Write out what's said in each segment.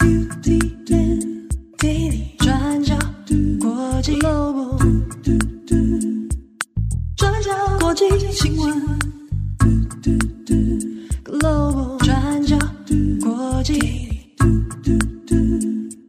UDN 转角国际 Global 转角国际新闻 Global 转角国际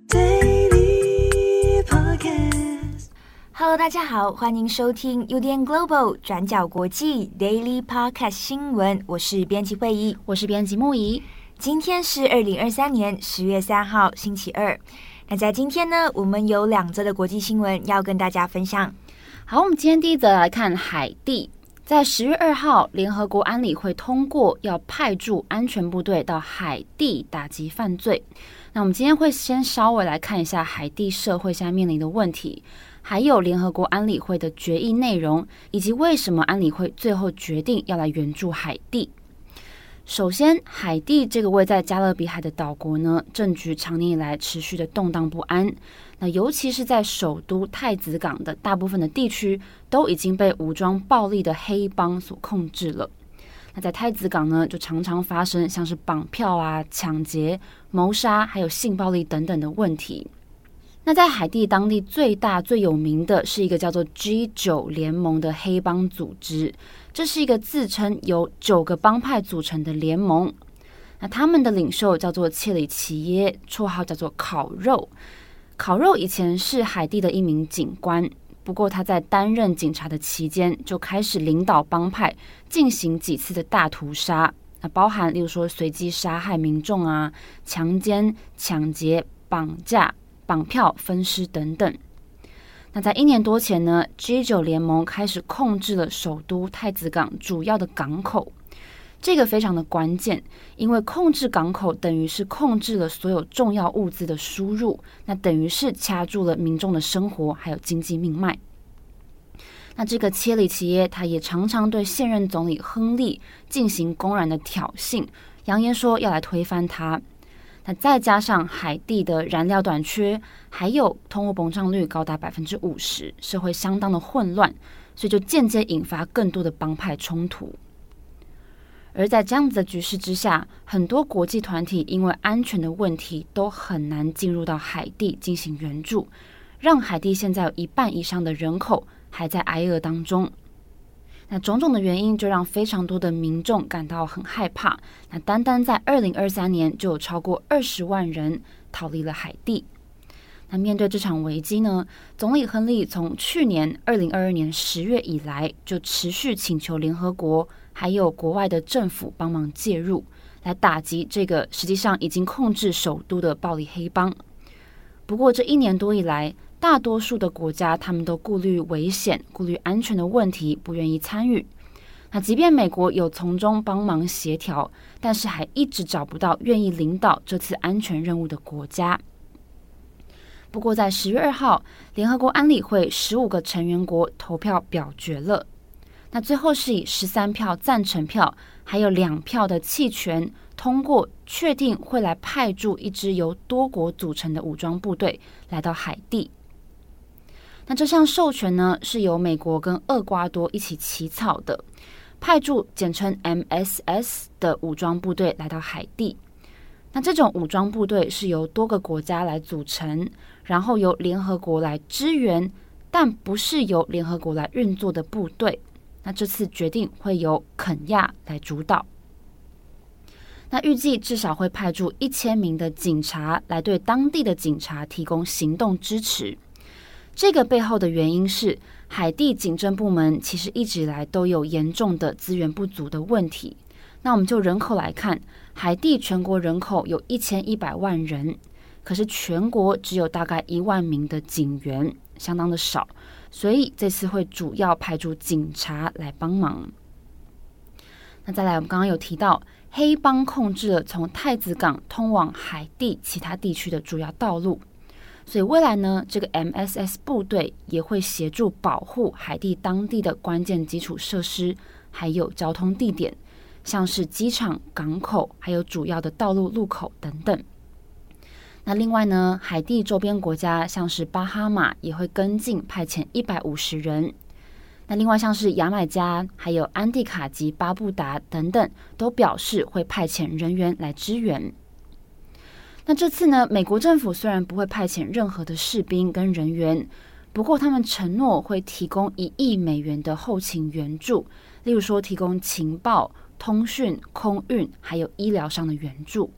Daily Podcast。Hello，大家好，欢迎收听 UDN Global 转角国际 Daily Podcast 新闻，我是编辑会议，我是编辑木仪。今天是二零二三年十月三号，星期二。那在今天呢，我们有两则的国际新闻要跟大家分享。好，我们今天第一则来看海地，在十月二号，联合国安理会通过要派驻安全部队到海地打击犯罪。那我们今天会先稍微来看一下海地社会现在面临的问题，还有联合国安理会的决议内容，以及为什么安理会最后决定要来援助海地。首先，海地这个位在加勒比海的岛国呢，政局长年以来持续的动荡不安。那尤其是在首都太子港的大部分的地区，都已经被武装暴力的黑帮所控制了。那在太子港呢，就常常发生像是绑票啊、抢劫、谋杀，还有性暴力等等的问题。那在海地当地最大最有名的是一个叫做 G 九联盟的黑帮组织。这是一个自称由九个帮派组成的联盟。那他们的领袖叫做切里奇耶，绰号叫做烤肉。烤肉以前是海地的一名警官，不过他在担任警察的期间就开始领导帮派进行几次的大屠杀，那包含例如说随机杀害民众啊、强奸、抢劫、绑架、绑票、分尸等等。那在一年多前呢，G9 联盟开始控制了首都太子港主要的港口，这个非常的关键，因为控制港口等于是控制了所有重要物资的输入，那等于是掐住了民众的生活还有经济命脉。那这个切里奇耶他也常常对现任总理亨利进行公然的挑衅，扬言说要来推翻他。那再加上海地的燃料短缺，还有通货膨胀率高达百分之五十，社会相当的混乱，所以就间接引发更多的帮派冲突。而在这样子的局势之下，很多国际团体因为安全的问题，都很难进入到海地进行援助，让海地现在有一半以上的人口还在挨饿当中。那种种的原因，就让非常多的民众感到很害怕。那单单在二零二三年，就有超过二十万人逃离了海地。那面对这场危机呢，总理亨利从去年二零二二年十月以来，就持续请求联合国还有国外的政府帮忙介入，来打击这个实际上已经控制首都的暴力黑帮。不过这一年多以来，大多数的国家，他们都顾虑危险、顾虑安全的问题，不愿意参与。那即便美国有从中帮忙协调，但是还一直找不到愿意领导这次安全任务的国家。不过，在十月二号，联合国安理会十五个成员国投票表决了，那最后是以十三票赞成票，还有两票的弃权通过，确定会来派驻一支由多国组成的武装部队来到海地。那这项授权呢，是由美国跟厄瓜多一起起草的，派驻简称 MSS 的武装部队来到海地。那这种武装部队是由多个国家来组成，然后由联合国来支援，但不是由联合国来运作的部队。那这次决定会由肯亚来主导。那预计至少会派驻一千名的警察来对当地的警察提供行动支持。这个背后的原因是，海地警政部门其实一直以来都有严重的资源不足的问题。那我们就人口来看，海地全国人口有一千一百万人，可是全国只有大概一万名的警员，相当的少。所以这次会主要派出警察来帮忙。那再来，我们刚刚有提到，黑帮控制了从太子港通往海地其他地区的主要道路。所以未来呢，这个 MSS 部队也会协助保护海地当地的关键基础设施，还有交通地点，像是机场、港口，还有主要的道路路口等等。那另外呢，海地周边国家像是巴哈马也会跟进派遣一百五十人。那另外像是牙买加、还有安蒂卡及巴布达等等，都表示会派遣人员来支援。那这次呢，美国政府虽然不会派遣任何的士兵跟人员，不过他们承诺会提供一亿美元的后勤援助，例如说提供情报、通讯、空运，还有医疗上的援助。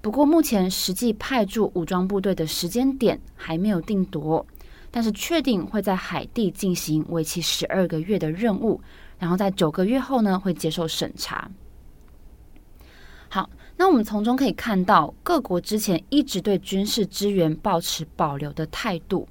不过目前实际派驻武装部队的时间点还没有定夺，但是确定会在海地进行为期十二个月的任务，然后在九个月后呢，会接受审查。那我们从中可以看到，各国之前一直对军事支援抱持保留的态度，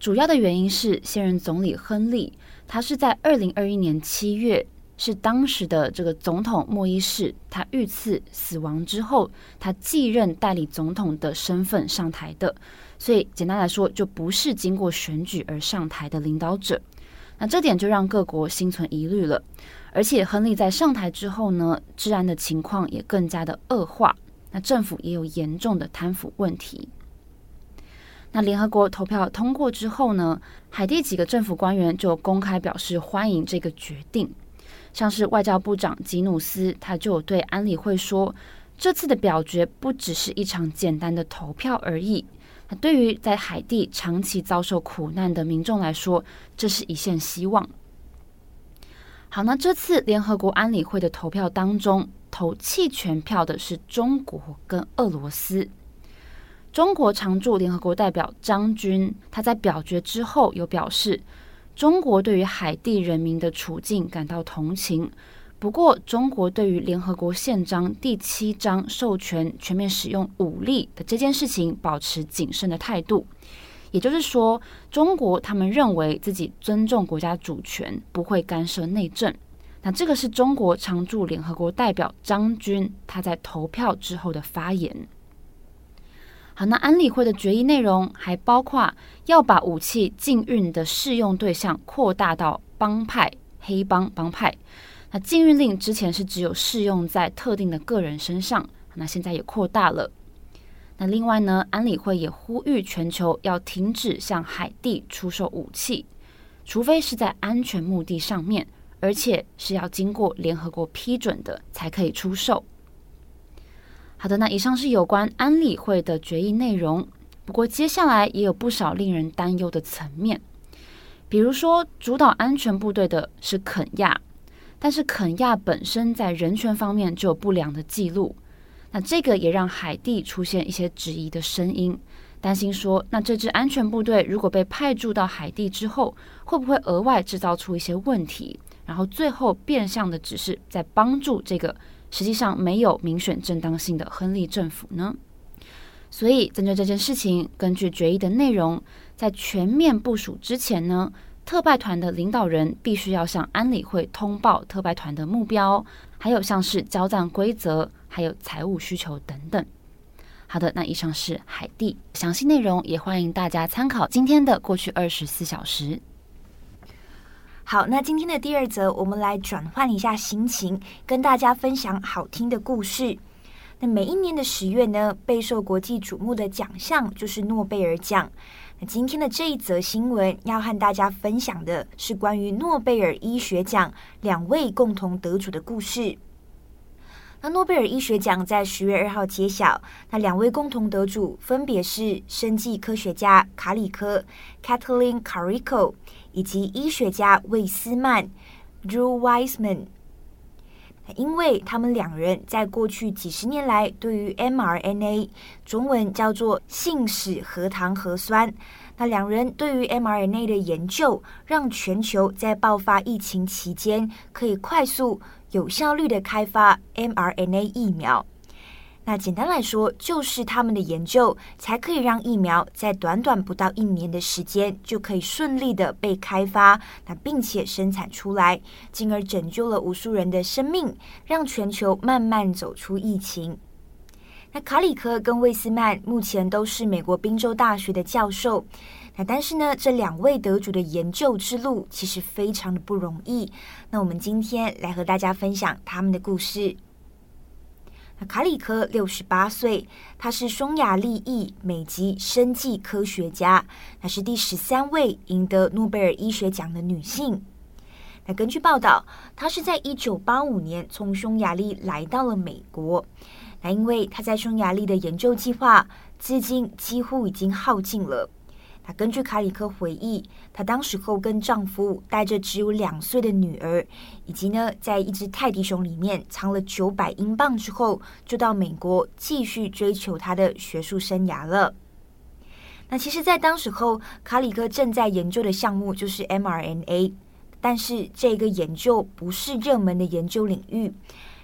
主要的原因是现任总理亨利，他是在二零二一年七月，是当时的这个总统莫伊士他遇刺死亡之后，他继任代理总统的身份上台的，所以简单来说，就不是经过选举而上台的领导者。那这点就让各国心存疑虑了。而且亨利在上台之后呢，治安的情况也更加的恶化。那政府也有严重的贪腐问题。那联合国投票通过之后呢，海地几个政府官员就公开表示欢迎这个决定。像是外交部长吉努斯，他就对安理会说，这次的表决不只是一场简单的投票而已。那对于在海地长期遭受苦难的民众来说，这是一线希望。好，那这次联合国安理会的投票当中，投弃权票的是中国跟俄罗斯。中国常驻联合国代表张军，他在表决之后有表示，中国对于海地人民的处境感到同情，不过中国对于联合国宪章第七章授权全面使用武力的这件事情保持谨慎的态度。也就是说，中国他们认为自己尊重国家主权，不会干涉内政。那这个是中国常驻联合国代表张军他在投票之后的发言。好，那安理会的决议内容还包括要把武器禁运的适用对象扩大到帮派、黑帮帮派。那禁运令之前是只有适用在特定的个人身上，那现在也扩大了。那另外呢，安理会也呼吁全球要停止向海地出售武器，除非是在安全目的上面，而且是要经过联合国批准的才可以出售。好的，那以上是有关安理会的决议内容。不过接下来也有不少令人担忧的层面，比如说主导安全部队的是肯亚，但是肯亚本身在人权方面就有不良的记录。那这个也让海地出现一些质疑的声音，担心说，那这支安全部队如果被派驻到海地之后，会不会额外制造出一些问题，然后最后变相的只是在帮助这个实际上没有民选正当性的亨利政府呢？所以针对这件事情，根据决议的内容，在全面部署之前呢，特派团的领导人必须要向安理会通报特派团的目标，还有像是交战规则。还有财务需求等等。好的，那以上是海地详细内容，也欢迎大家参考今天的过去二十四小时。好，那今天的第二则，我们来转换一下心情，跟大家分享好听的故事。那每一年的十月呢，备受国际瞩目的奖项就是诺贝尔奖。那今天的这一则新闻要和大家分享的是关于诺贝尔医学奖两位共同得主的故事。那诺贝尔医学奖在十月二号揭晓，那两位共同得主分别是生计科学家卡里科 （Katalin Karikó） 以及医学家魏斯曼 （Drew Weissman）。因为他们两人在过去几十年来，对于 mRNA（ 中文叫做信使核糖核酸），那两人对于 mRNA 的研究，让全球在爆发疫情期间可以快速。有效率的开发 mRNA 疫苗，那简单来说，就是他们的研究才可以让疫苗在短短不到一年的时间就可以顺利的被开发，那并且生产出来，进而拯救了无数人的生命，让全球慢慢走出疫情。那卡里科跟魏斯曼目前都是美国宾州大学的教授。那但是呢，这两位得主的研究之路其实非常的不容易。那我们今天来和大家分享他们的故事。卡里科六十八岁，她是匈牙利裔美籍生计科学家，那是第十三位赢得诺贝尔医学奖的女性。那根据报道，她是在一九八五年从匈牙利来到了美国。那因为她在匈牙利的研究计划资金几乎已经耗尽了。根据卡里克回忆，她当时候跟丈夫带着只有两岁的女儿，以及呢在一只泰迪熊里面藏了九百英镑之后，就到美国继续追求她的学术生涯了。那其实，在当时候，卡里克正在研究的项目就是 mRNA，但是这个研究不是热门的研究领域。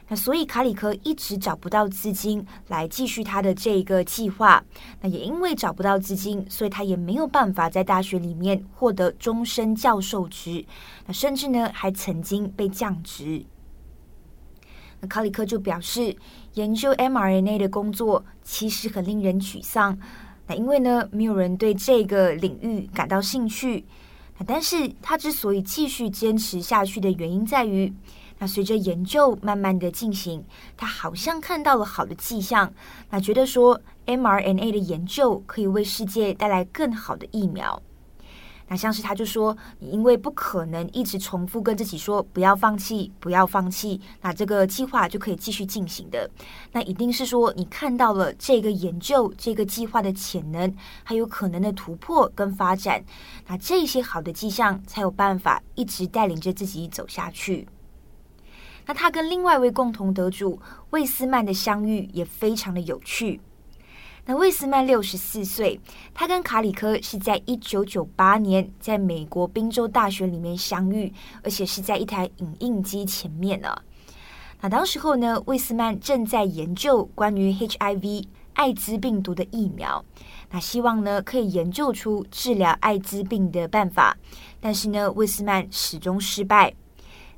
那所以卡里科一直找不到资金来继续他的这一个计划。那也因为找不到资金，所以他也没有办法在大学里面获得终身教授职。那甚至呢，还曾经被降职。那卡里科就表示，研究 mRNA 的工作其实很令人沮丧。那因为呢，没有人对这个领域感到兴趣。那但是他之所以继续坚持下去的原因在于。那随着研究慢慢的进行，他好像看到了好的迹象，那觉得说 mRNA 的研究可以为世界带来更好的疫苗。那像是他就说，你因为不可能一直重复跟自己说不要放弃，不要放弃，那这个计划就可以继续进行的。那一定是说你看到了这个研究这个计划的潜能，还有可能的突破跟发展，那这些好的迹象才有办法一直带领着自己走下去。那他跟另外一位共同得主魏斯曼的相遇也非常的有趣。那魏斯曼六十四岁，他跟卡里科是在一九九八年在美国宾州大学里面相遇，而且是在一台影印机前面呢。那当时候呢，魏斯曼正在研究关于 HIV 艾滋病毒的疫苗，那希望呢可以研究出治疗艾滋病的办法，但是呢，魏斯曼始终失败。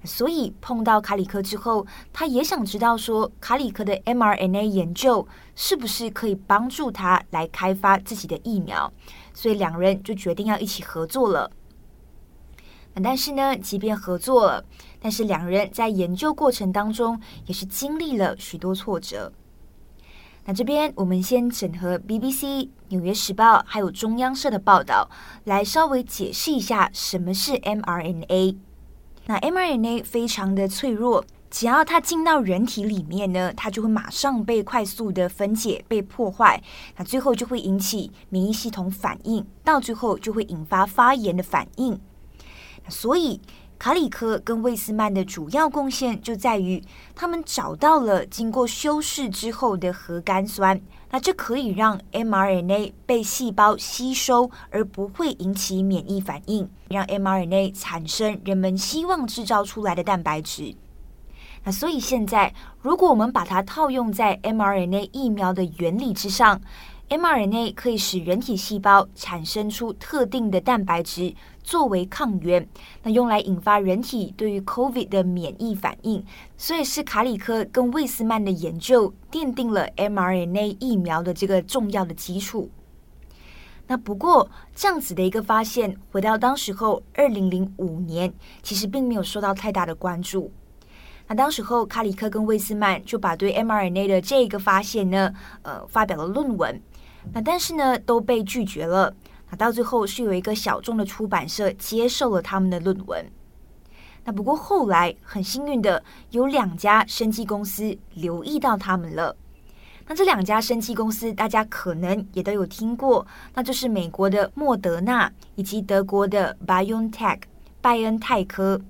所以碰到卡里克之后，他也想知道说，卡里克的 mRNA 研究是不是可以帮助他来开发自己的疫苗，所以两人就决定要一起合作了。但是呢，即便合作了，但是两人在研究过程当中也是经历了许多挫折。那这边我们先整合 BBC、纽约时报还有中央社的报道，来稍微解释一下什么是 mRNA。那 mRNA 非常的脆弱，只要它进到人体里面呢，它就会马上被快速的分解、被破坏，那最后就会引起免疫系统反应，到最后就会引发发炎的反应。所以卡里科跟魏斯曼的主要贡献就在于，他们找到了经过修饰之后的核苷酸。那这可以让 mRNA 被细胞吸收，而不会引起免疫反应，让 mRNA 产生人们希望制造出来的蛋白质。那所以现在，如果我们把它套用在 mRNA 疫苗的原理之上。mRNA 可以使人体细胞产生出特定的蛋白质作为抗原，那用来引发人体对于 COVID 的免疫反应。所以是卡里科跟魏斯曼的研究奠定了 mRNA 疫苗的这个重要的基础。那不过这样子的一个发现，回到当时候二零零五年，其实并没有受到太大的关注。那当时候卡里科跟魏斯曼就把对 mRNA 的这个发现呢，呃，发表了论文。那但是呢，都被拒绝了。那到最后是有一个小众的出版社接受了他们的论文。那不过后来很幸运的，有两家生技公司留意到他们了。那这两家生技公司大家可能也都有听过，那就是美国的莫德纳以及德国的 BioNTech 拜恩泰科。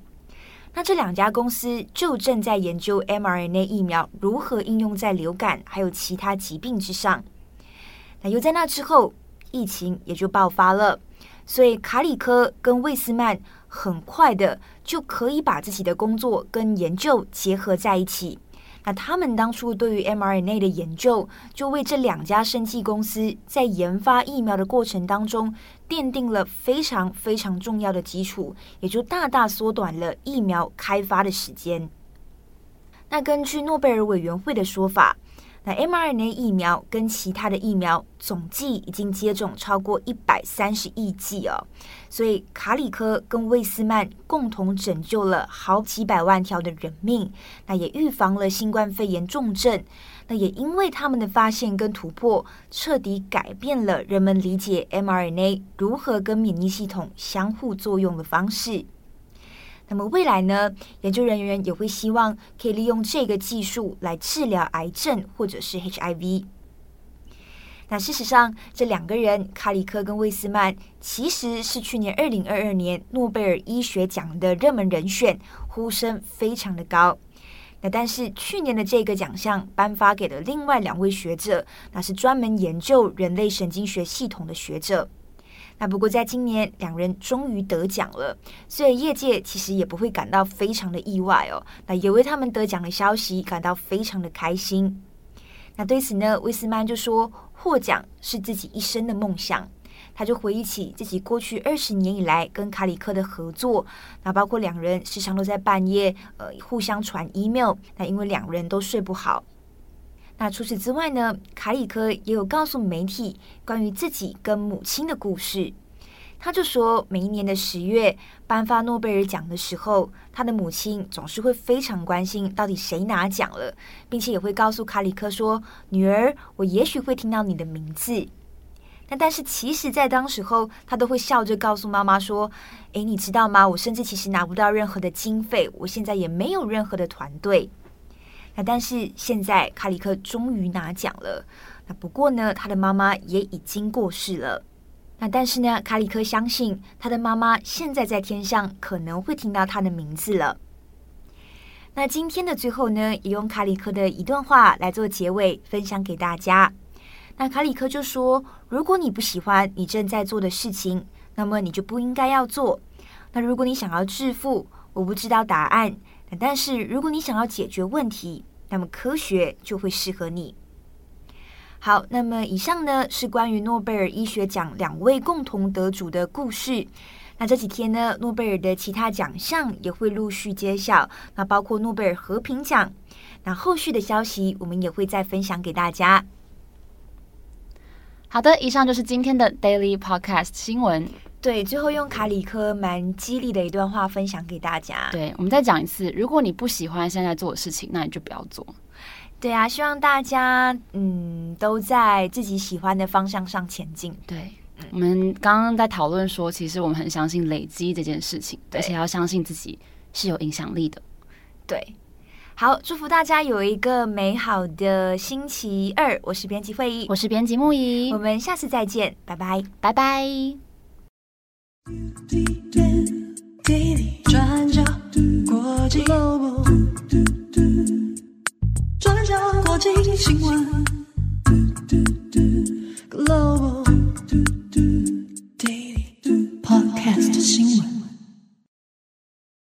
那这两家公司就正在研究 mRNA 疫苗如何应用在流感还有其他疾病之上。那又在那之后，疫情也就爆发了，所以卡里科跟魏斯曼很快的就可以把自己的工作跟研究结合在一起。那他们当初对于 mRNA 的研究，就为这两家生技公司在研发疫苗的过程当中奠定了非常非常重要的基础，也就大大缩短了疫苗开发的时间。那根据诺贝尔委员会的说法，那 mRNA 疫苗跟其他的疫苗总计已经接种超过一百三十亿剂哦，所以卡里科跟魏斯曼共同拯救了好几百万条的人命，那也预防了新冠肺炎重症。那也因为他们的发现跟突破，彻底改变了人们理解 mRNA 如何跟免疫系统相互作用的方式。那么未来呢，研究人员也会希望可以利用这个技术来治疗癌症或者是 HIV。那事实上，这两个人卡里克跟魏斯曼其实是去年二零二二年诺贝尔医学奖的热门人选，呼声非常的高。那但是去年的这个奖项颁发给了另外两位学者，那是专门研究人类神经学系统的学者。那不过在今年两人终于得奖了，所以业界其实也不会感到非常的意外哦。那也为他们得奖的消息感到非常的开心。那对此呢，威斯曼就说。获奖是自己一生的梦想，他就回忆起自己过去二十年以来跟卡里克的合作，那包括两人时常都在半夜呃互相传 email，那因为两人都睡不好。那除此之外呢，卡里克也有告诉媒体关于自己跟母亲的故事。他就说，每一年的十月颁发诺贝尔奖的时候，他的母亲总是会非常关心到底谁拿奖了，并且也会告诉卡里克说：“女儿，我也许会听到你的名字。”那但是其实，在当时候，他都会笑着告诉妈妈说：“诶，你知道吗？我甚至其实拿不到任何的经费，我现在也没有任何的团队。”那但是现在，卡里克终于拿奖了。那不过呢，他的妈妈也已经过世了。那但是呢，卡里克相信他的妈妈现在在天上可能会听到他的名字了。那今天的最后呢，也用卡里克的一段话来做结尾，分享给大家。那卡里克就说：“如果你不喜欢你正在做的事情，那么你就不应该要做。那如果你想要致富，我不知道答案。但是如果你想要解决问题，那么科学就会适合你。”好，那么以上呢是关于诺贝尔医学奖两位共同得主的故事。那这几天呢，诺贝尔的其他奖项也会陆续揭晓，那包括诺贝尔和平奖。那后续的消息我们也会再分享给大家。好的，以上就是今天的 Daily Podcast 新闻。对，最后用卡里科蛮激励的一段话分享给大家。对，我们再讲一次，如果你不喜欢现在做的事情，那你就不要做。对啊，希望大家嗯都在自己喜欢的方向上前进。对，我们刚刚在讨论说，其实我们很相信累积这件事情，而且要相信自己是有影响力的。对，好，祝福大家有一个美好的星期二。我是编辑会议，我是编辑木仪，我们下次再见，拜拜，拜拜。beauty day daddy Global，转角国际新闻 Global Daily podcast 新闻